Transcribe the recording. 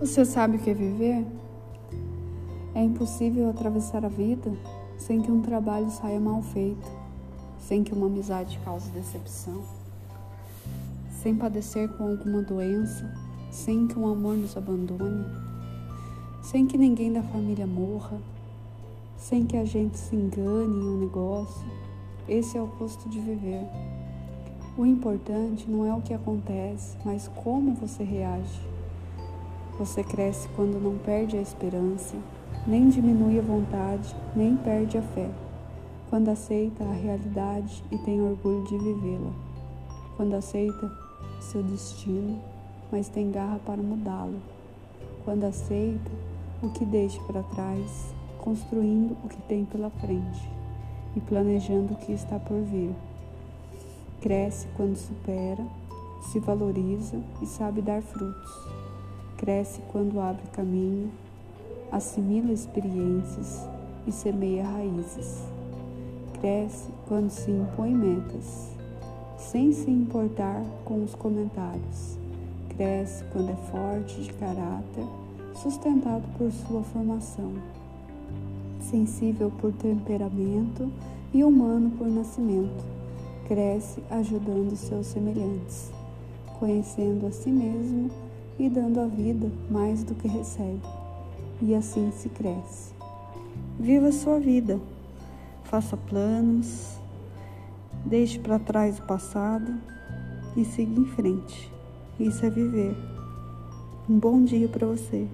Você sabe o que é viver? É impossível atravessar a vida sem que um trabalho saia mal feito, sem que uma amizade cause decepção, sem padecer com alguma doença, sem que um amor nos abandone, sem que ninguém da família morra, sem que a gente se engane em um negócio. Esse é o custo de viver. O importante não é o que acontece, mas como você reage. Você cresce quando não perde a esperança, nem diminui a vontade, nem perde a fé. Quando aceita a realidade e tem orgulho de vivê-la. Quando aceita seu destino, mas tem garra para mudá-lo. Quando aceita o que deixa para trás, construindo o que tem pela frente e planejando o que está por vir. Cresce quando supera, se valoriza e sabe dar frutos Cresce quando abre caminho, assimila experiências e semeia raízes. Cresce quando se impõe metas, sem se importar com os comentários. Cresce quando é forte de caráter, sustentado por sua formação. Sensível por temperamento e humano por nascimento. Cresce ajudando seus semelhantes, conhecendo a si mesmo e dando à vida mais do que recebe. E assim se cresce. Viva a sua vida, faça planos, deixe para trás o passado e siga em frente. Isso é viver. Um bom dia para você.